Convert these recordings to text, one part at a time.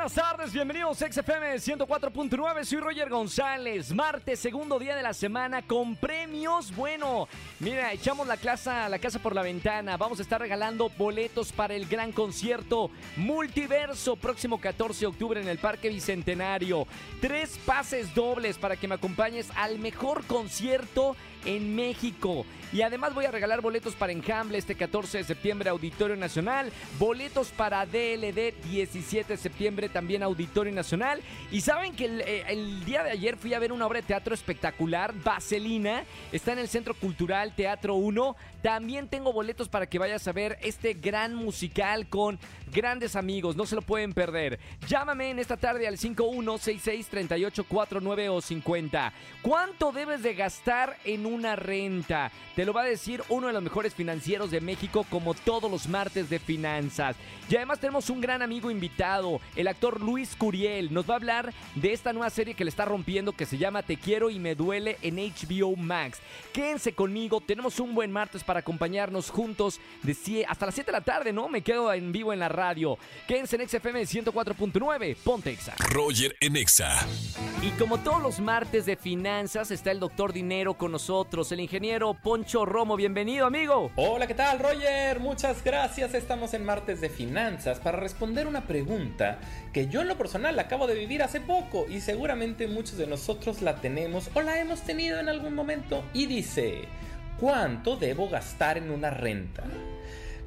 Buenas tardes, bienvenidos a XFM 104.9, soy Roger González, martes, segundo día de la semana con premios, bueno, mira, echamos la casa, la casa por la ventana, vamos a estar regalando boletos para el gran concierto Multiverso, próximo 14 de octubre en el Parque Bicentenario, tres pases dobles para que me acompañes al mejor concierto en México. Y además voy a regalar boletos para Enjamble este 14 de septiembre, Auditorio Nacional. Boletos para DLD 17 de septiembre, también Auditorio Nacional. Y saben que el, eh, el, día de ayer fui a ver una obra de teatro espectacular, Vaselina. Está en el Centro Cultural Teatro 1. También tengo boletos para que vayas a ver este gran musical con grandes amigos. No se lo pueden perder. Llámame en esta tarde al 51663849 o 50. ¿Cuánto debes de gastar en una renta? Te lo va a decir uno de los mejores financieros de México como todos los martes de finanzas. Y además tenemos un gran amigo invitado, el actor Luis Curiel. Nos va a hablar de esta nueva serie que le está rompiendo que se llama Te quiero y me duele en HBO Max. Quédense conmigo, tenemos un buen martes para acompañarnos juntos de hasta las 7 de la tarde, ¿no? Me quedo en vivo en la radio. Quédense en XFM 104.9, ponte Exa. Roger en Exa. Y como todos los martes de finanzas está el doctor Dinero con nosotros, el ingeniero Poncho Romo. Bienvenido, amigo. Hola, ¿qué tal, Roger? Muchas gracias. Estamos en martes de finanzas para responder una pregunta que yo en lo personal acabo de vivir hace poco y seguramente muchos de nosotros la tenemos o la hemos tenido en algún momento. Y dice, ¿cuánto debo gastar en una renta?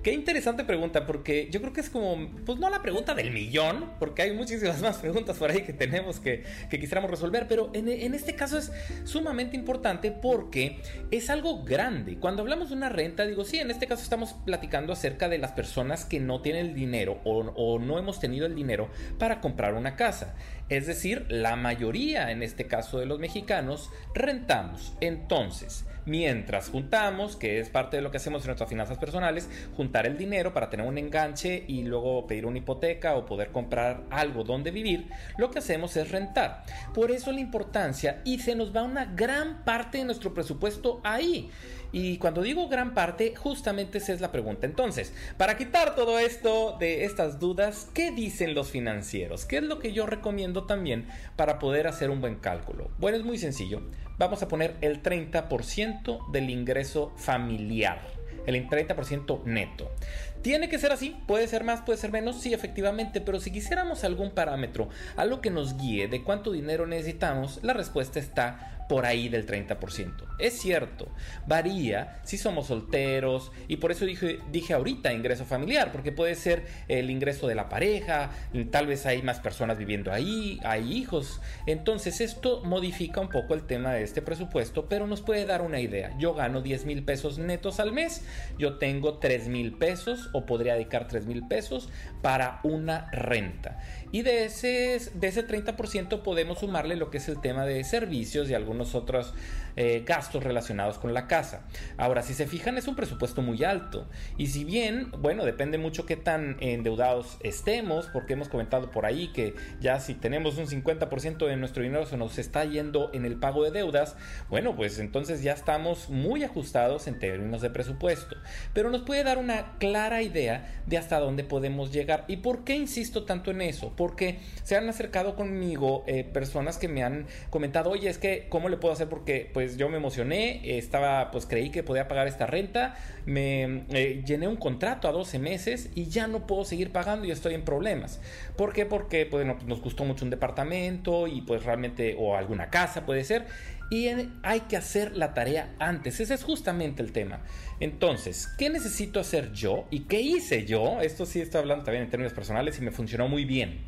Qué interesante pregunta, porque yo creo que es como, pues no la pregunta del millón, porque hay muchísimas más preguntas por ahí que tenemos que, que quisiéramos resolver, pero en, en, este caso es sumamente importante porque es algo grande. Cuando hablamos de una renta, digo, sí, en este caso estamos platicando acerca de las personas que no tienen el dinero o, o no hemos tenido el dinero para comprar una casa. Es decir, la mayoría, en este caso de los mexicanos, rentamos. Entonces, mientras juntamos, que es parte de lo que hacemos en nuestras finanzas personales, juntar el dinero para tener un enganche y luego pedir una hipoteca o poder comprar algo donde vivir, lo que hacemos es rentar. Por eso la importancia y se nos va una gran parte de nuestro presupuesto ahí. Y cuando digo gran parte, justamente esa es la pregunta. Entonces, para quitar todo esto de estas dudas, ¿qué dicen los financieros? ¿Qué es lo que yo recomiendo también para poder hacer un buen cálculo? Bueno, es muy sencillo. Vamos a poner el 30% del ingreso familiar el 30% neto. ¿Tiene que ser así? ¿Puede ser más? ¿Puede ser menos? Sí, efectivamente, pero si quisiéramos algún parámetro, algo que nos guíe de cuánto dinero necesitamos, la respuesta está por ahí del 30%. Es cierto, varía si somos solteros y por eso dije, dije ahorita ingreso familiar, porque puede ser el ingreso de la pareja, tal vez hay más personas viviendo ahí, hay hijos. Entonces esto modifica un poco el tema de este presupuesto, pero nos puede dar una idea. Yo gano 10 mil pesos netos al mes, yo tengo 3 mil pesos o podría dedicar 3 mil pesos para una renta. Y de ese, de ese 30% podemos sumarle lo que es el tema de servicios y algunos otros eh, gastos relacionados con la casa. Ahora, si se fijan, es un presupuesto muy alto. Y si bien, bueno, depende mucho qué tan endeudados estemos, porque hemos comentado por ahí que ya si tenemos un 50% de nuestro dinero se nos está yendo en el pago de deudas, bueno, pues entonces ya estamos muy ajustados en términos de presupuesto. Pero nos puede dar una clara idea de hasta dónde podemos llegar. ¿Y por qué insisto tanto en eso? Porque se han acercado conmigo eh, personas que me han comentado, oye, es que, ¿cómo le puedo hacer? Porque pues yo me emocioné, estaba, pues creí que podía pagar esta renta, me eh, llené un contrato a 12 meses y ya no puedo seguir pagando y estoy en problemas. ¿Por qué? Porque pues, nos gustó mucho un departamento y pues realmente, o alguna casa puede ser, y hay que hacer la tarea antes. Ese es justamente el tema. Entonces, ¿qué necesito hacer yo y qué hice yo? Esto sí estoy hablando también en términos personales y me funcionó muy bien.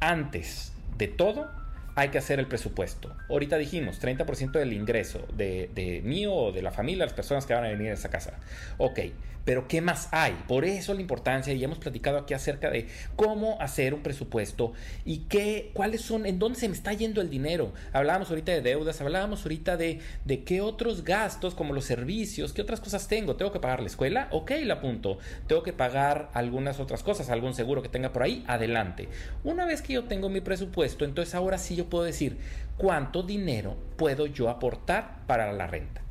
Antes de todo, hay que hacer el presupuesto. Ahorita dijimos 30% del ingreso de, de mío o de la familia, las personas que van a venir a esa casa. Ok, pero ¿qué más hay? Por eso la importancia, y hemos platicado aquí acerca de cómo hacer un presupuesto y qué, cuáles son, en dónde se me está yendo el dinero. Hablábamos ahorita de deudas, hablábamos ahorita de, de qué otros gastos, como los servicios, qué otras cosas tengo. ¿Tengo que pagar la escuela? Ok, la apunto. ¿Tengo que pagar algunas otras cosas, algún seguro que tenga por ahí? Adelante. Una vez que yo tengo mi presupuesto, entonces ahora sí yo yo puedo decir cuánto dinero puedo yo aportar para la renta.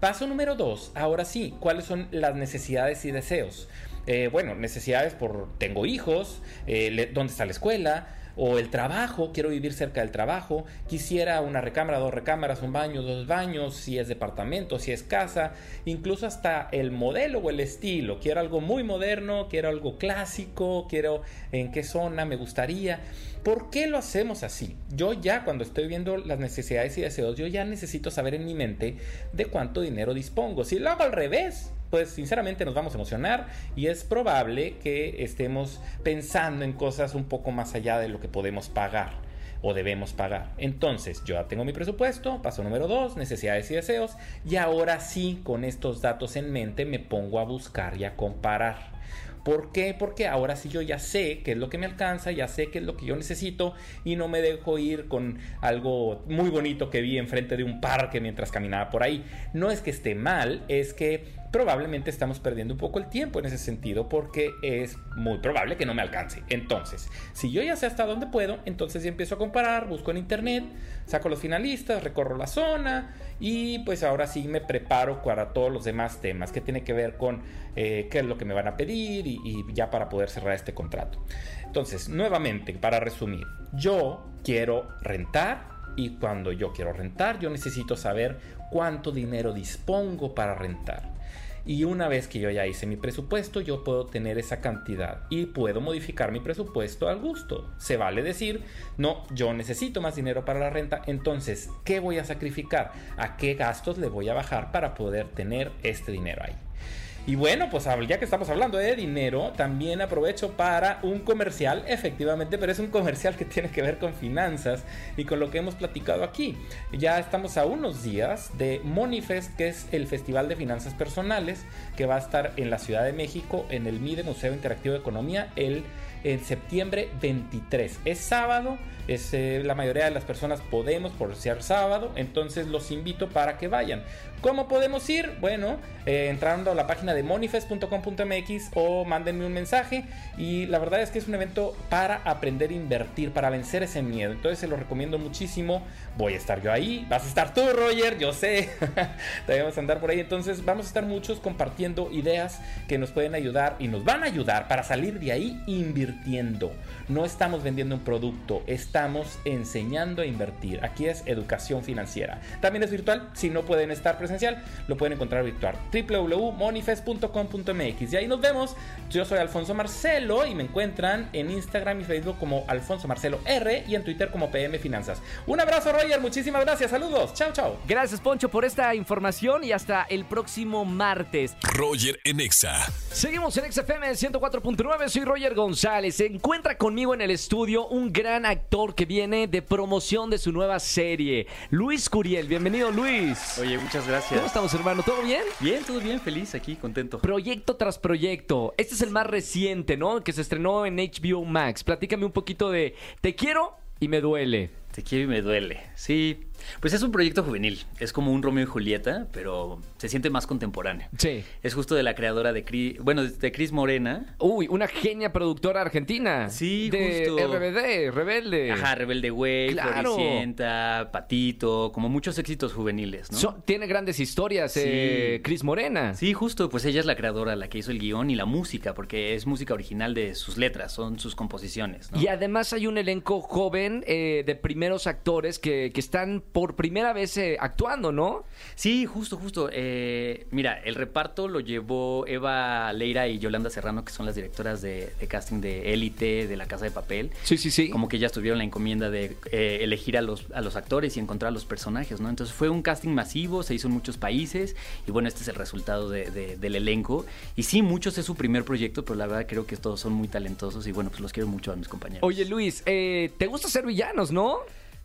Paso número dos, ahora sí, ¿cuáles son las necesidades y deseos? Eh, bueno, necesidades por, tengo hijos, eh, ¿dónde está la escuela? O el trabajo, quiero vivir cerca del trabajo, quisiera una recámara, dos recámaras, un baño, dos baños, si es departamento, si es casa, incluso hasta el modelo o el estilo, quiero algo muy moderno, quiero algo clásico, quiero en qué zona me gustaría. ¿Por qué lo hacemos así? Yo ya cuando estoy viendo las necesidades y deseos, yo ya necesito saber en mi mente de cuánto dinero dispongo. Si lo hago al revés, pues sinceramente nos vamos a emocionar y es probable que estemos pensando en cosas un poco más allá de lo que podemos pagar o debemos pagar. Entonces, yo ya tengo mi presupuesto, paso número dos, necesidades y deseos, y ahora sí, con estos datos en mente, me pongo a buscar y a comparar. ¿Por qué? Porque ahora sí yo ya sé qué es lo que me alcanza, ya sé qué es lo que yo necesito y no me dejo ir con algo muy bonito que vi enfrente de un parque mientras caminaba por ahí. No es que esté mal, es que probablemente estamos perdiendo un poco el tiempo en ese sentido porque es muy probable que no me alcance. Entonces, si yo ya sé hasta dónde puedo, entonces ya empiezo a comparar, busco en internet, saco los finalistas, recorro la zona y pues ahora sí me preparo para todos los demás temas que tiene que ver con eh, qué es lo que me van a pedir y ya para poder cerrar este contrato. Entonces, nuevamente, para resumir, yo quiero rentar y cuando yo quiero rentar, yo necesito saber cuánto dinero dispongo para rentar. Y una vez que yo ya hice mi presupuesto, yo puedo tener esa cantidad y puedo modificar mi presupuesto al gusto. Se vale decir, no, yo necesito más dinero para la renta, entonces, ¿qué voy a sacrificar? ¿A qué gastos le voy a bajar para poder tener este dinero ahí? Y bueno, pues ya que estamos hablando de dinero, también aprovecho para un comercial, efectivamente, pero es un comercial que tiene que ver con finanzas y con lo que hemos platicado aquí. Ya estamos a unos días de Monifest, que es el Festival de Finanzas Personales, que va a estar en la Ciudad de México, en el MIDE Museo Interactivo de Economía, el en septiembre 23. Es sábado, es, eh, la mayoría de las personas podemos por ser sábado, entonces los invito para que vayan. ¿Cómo podemos ir? Bueno, eh, entrando a la página de monifest.com.mx o mándenme un mensaje y la verdad es que es un evento para aprender a invertir, para vencer ese miedo. Entonces se lo recomiendo muchísimo. Voy a estar yo ahí, vas a estar tú, Roger, yo sé. Te vamos a andar por ahí. Entonces vamos a estar muchos compartiendo ideas que nos pueden ayudar y nos van a ayudar para salir de ahí invirtiendo. No estamos vendiendo un producto, estamos enseñando a invertir. Aquí es educación financiera. También es virtual, si no pueden estar presentes lo pueden encontrar virtual. www.monifest.com.mx. Y ahí nos vemos. Yo soy Alfonso Marcelo y me encuentran en Instagram y Facebook como Alfonso Marcelo R y en Twitter como PM Finanzas. Un abrazo, Roger. Muchísimas gracias. Saludos. Chao, chao. Gracias, Poncho, por esta información y hasta el próximo martes. Roger Enexa. Seguimos en XFM 104.9. Soy Roger González. Se encuentra conmigo en el estudio un gran actor que viene de promoción de su nueva serie, Luis Curiel. Bienvenido, Luis. Oye, muchas gracias. ¿Cómo estamos, hermano? ¿Todo bien? Bien, todo bien, feliz aquí, contento. Proyecto tras proyecto. Este es el más reciente, ¿no? Que se estrenó en HBO Max. Platícame un poquito de Te quiero y me duele. Te quiero y me duele. Sí, pues es un proyecto juvenil, es como un Romeo y Julieta, pero se siente más contemporáneo. Sí. Es justo de la creadora de Cris, bueno, de Cris Morena. Uy, una genia productora argentina. Sí, de justo. RBD, Rebelde. Ajá, Rebelde Way, Claro. Floricienta, Patito, como muchos éxitos juveniles, ¿no? So- tiene grandes historias, Sí. eh, Cris Morena. Sí, justo, pues ella es la creadora, la que hizo el guion y la música, porque es música original de sus letras, son sus composiciones, ¿no? Y además hay un elenco joven eh, de primeros actores que, que están por primera vez eh, actuando, ¿no? Sí, justo, justo. Eh, mira, el reparto lo llevó Eva Leira y Yolanda Serrano, que son las directoras de, de casting de Élite, de La Casa de Papel. Sí, sí, sí. Como que ellas tuvieron la encomienda de eh, elegir a los, a los actores y encontrar a los personajes, ¿no? Entonces fue un casting masivo, se hizo en muchos países y bueno, este es el resultado de- de- del elenco. Y sí, muchos es su primer proyecto, pero la verdad creo que todos son muy talentosos y bueno, pues los quiero mucho a mis compañeros. Oye, Luis, eh, ¿te gusta ser villanos, no?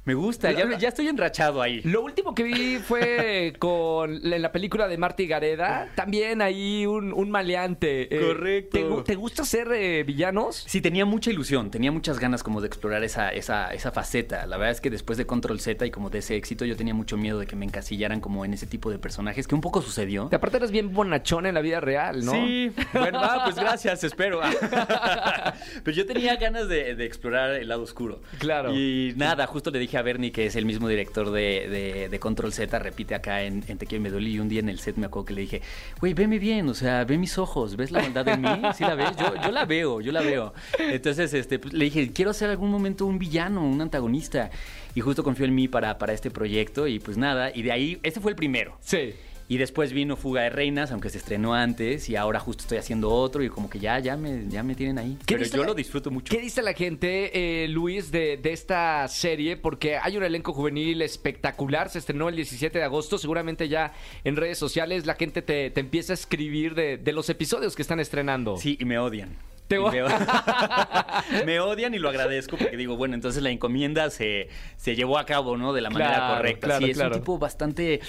Me gusta, ya, ya estoy enrachado ahí. Lo último que vi fue con en la película de Marty Gareda, también ahí un, un maleante. Eh, Correcto. ¿te, gu- te gusta ser eh, villanos? Sí, tenía mucha ilusión, tenía muchas ganas como de explorar esa, esa, esa faceta. La verdad es que después de Control Z y como de ese éxito, yo tenía mucho miedo de que me encasillaran como en ese tipo de personajes, que un poco sucedió. Que aparte eres bien bonachón en la vida real, ¿no? Sí, bueno, va, pues gracias, espero. Pero yo tenía ganas de, de explorar el lado oscuro. Claro. Y nada, justo le dije dije a Bernie, que es el mismo director de, de- Control Z, repite acá en, en me duele, y un día en el set me acuerdo que le dije, güey, veme bien, o sea, ve mis ojos, ¿ves la maldad en mí? ¿Sí la ves? Yo, yo la veo, yo la veo. Entonces, este, pues, le dije, quiero hacer algún momento un villano, un antagonista. Y justo confió en mí para, para este proyecto, y pues nada, y de ahí, este fue el primero. Sí. Y después vino Fuga de Reinas, aunque se estrenó antes, y ahora justo estoy haciendo otro, y como que ya, ya me, ya me tienen ahí. ¿Qué Pero yo la- lo disfruto mucho. ¿Qué dice la gente, eh, Luis, de, de esta serie? Porque hay un elenco juvenil espectacular, se estrenó el 17 de agosto, seguramente ya en redes sociales la gente te, te empieza a escribir de, de los episodios que están estrenando. Sí, y me odian. Te me, me odian y lo agradezco porque digo, bueno, entonces la encomienda se, se llevó a cabo, ¿no? De la manera correcta. claro, sí, es claro. un tipo bastante,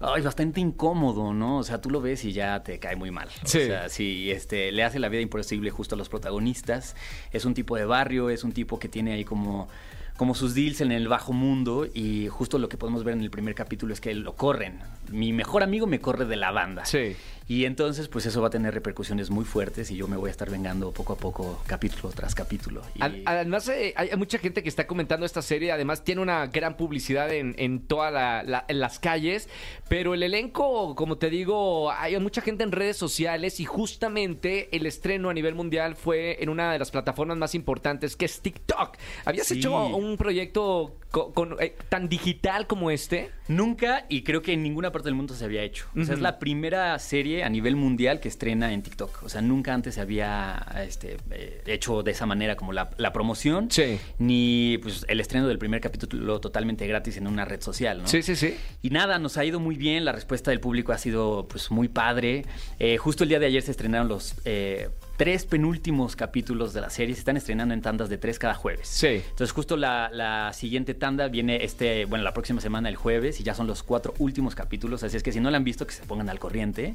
ay, bastante incómodo, ¿no? O sea, tú lo ves y ya te cae muy mal. Sí. O sea, sí, este, le hace la vida imposible justo a los protagonistas. Es un tipo de barrio, es un tipo que tiene ahí como como sus deals en el bajo mundo y justo lo que podemos ver en el primer capítulo es que lo corren. Mi mejor amigo me corre de la banda. Sí. Y entonces, pues eso va a tener repercusiones muy fuertes y yo me voy a estar vengando poco a poco, capítulo tras capítulo. Y- Ad- Además, eh, hay mucha gente que está comentando esta serie. Además, tiene una gran publicidad en, en todas las calles. Pero el elenco, como te digo, hay mucha gente en redes sociales. Y justamente el estreno a nivel mundial fue en una de las plataformas más importantes, que es TikTok. ¿Habías Sí. hecho un proyecto con- eh, tan digital como este? Nunca, y creo que en ninguna parte del mundo se había hecho. O sea, es la primera serie a nivel mundial que estrena en TikTok. O sea, nunca antes se había este, eh, hecho de esa manera como la, la promoción. Sí. Ni pues el estreno del primer capítulo totalmente gratis en una red social, ¿no? Sí, sí, sí. Y nada, nos ha ido muy bien, la respuesta del público ha sido pues muy padre. Eh, justo el día de ayer se estrenaron los eh, tres penúltimos capítulos de la serie, se están estrenando en tandas de tres cada jueves. Sí. Entonces justo la, la siguiente tanda viene este, bueno, la próxima semana el jueves y ya son los cuatro últimos capítulos, así es que si no la han visto que se pongan al corriente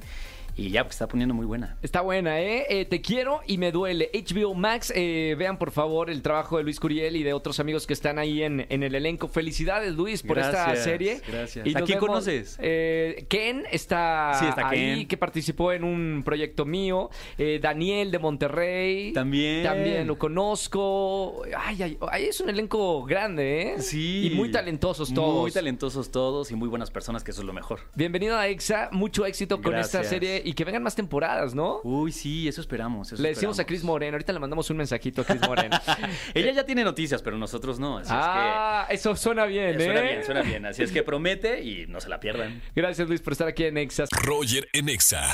y ya pues está poniendo muy buena. Está buena, ¿eh? Eh, Te quiero y me duele. HBO Max, eh, vean por favor el trabajo de Luis Curiel y de otros amigos que están ahí en, en el elenco. Felicidades, Luis, por esta Gracias, serie. gracias. Y ¿A nos quién vemos- conoces? Eh, Ken está, Sí, está ahí, Ken. que participó en un proyecto mío. Eh, Daniel de Monterrey. También. También lo conozco. Ay, ay, ay, es un elenco grande, ¿eh? Sí. Y muy talentosos todos. Muy talentosos todos y muy buenas personas, que eso es lo mejor. Bienvenido a EXA. Mucho éxito con esta Gracias. serie y que vengan más temporadas, ¿no? Uy, sí, eso esperamos. eso Le decimos a. Cris Moreno, ahorita le mandamos un mensajito a Cris Moreno. Ella ya tiene noticias, pero nosotros no. Así ah, eso suena bien, es que ¿eh? suena bien, suena bien. Así es que promete y no se la pierdan. Gracias, Luis, por estar aquí en Exas. Roger en Exa.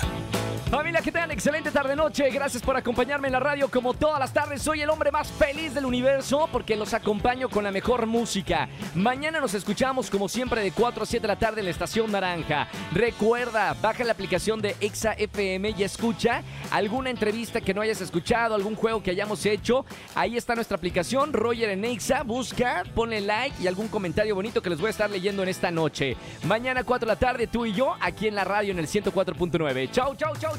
Familia, ¿qué tal? Excelente tarde-noche. Gracias por acompañarme en la radio como todas las tardes. Soy el hombre más feliz del universo porque los acompaño con la mejor música. Mañana nos escuchamos como siempre de 4 a 7 de la tarde en la Estación Naranja. Recuerda, baja la aplicación de Exa FM y escucha alguna entrevista que no hayas escuchado, algún juego que hayamos hecho. Ahí está nuestra aplicación, Roger en Exa. Busca, ponle like y algún comentario bonito que les voy a estar leyendo en esta noche. Mañana 4 de la tarde, tú y yo, aquí en la radio en el 104.9. Chau, chau, chau,